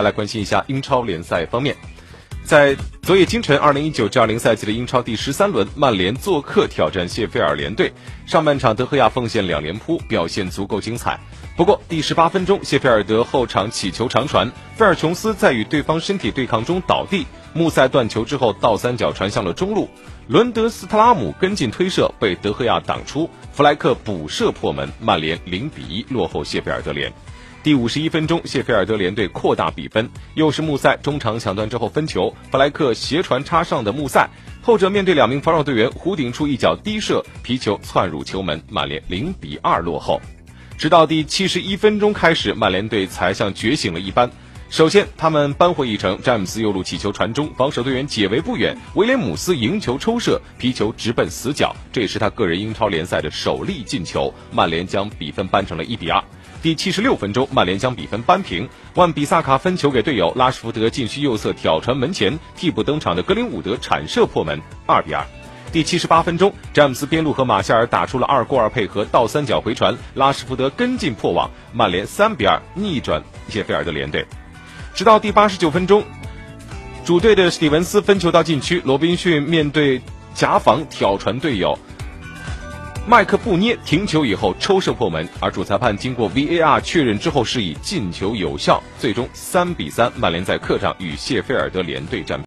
再来关心一下英超联赛方面。在昨夜今晨，二零一九至二零赛季的英超第十三轮，曼联做客挑战谢菲尔联队。上半场，德赫亚奉献两连扑，表现足够精彩。不过，第十八分钟，谢菲尔德后场起球长传，菲尔琼斯在与对方身体对抗中倒地，穆塞断球之后倒三角传向了中路，伦德斯特拉姆跟进推射被德赫亚挡出，弗莱克补射破门，曼联零比一落后谢菲尔德联。第五十一分钟，谢菲尔德联队扩大比分，又是穆塞中场抢断之后分球，弗莱克斜传插上的穆塞，后者面对两名防守队员，弧顶处一脚低射，皮球窜入球门，曼联零比二落后。直到第七十一分钟开始，曼联队才像觉醒了一般。首先，他们扳回一城，詹姆斯右路起球传中，防守队员解围不远，威廉姆斯迎球抽射，皮球直奔死角，这也是他个人英超联赛的首粒进球。曼联将比分扳成了一比二。第七十六分钟，曼联将比分扳平。万比萨卡分球给队友，拉什福德禁区右侧挑传门前，替补登场的格林伍德铲射破门，二比二。第七十八分钟，詹姆斯边路和马夏尔打出了二过二配合倒三角回传，拉什福德跟进破网，曼联三比二逆转谢菲尔德联队。直到第八十九分钟，主队的史蒂文斯分球到禁区，罗宾逊面对夹防挑传队友。麦克布涅停球以后抽射破门，而主裁判经过 VAR 确认之后示意进球有效，最终三比三，曼联在客场与谢菲尔德联队战。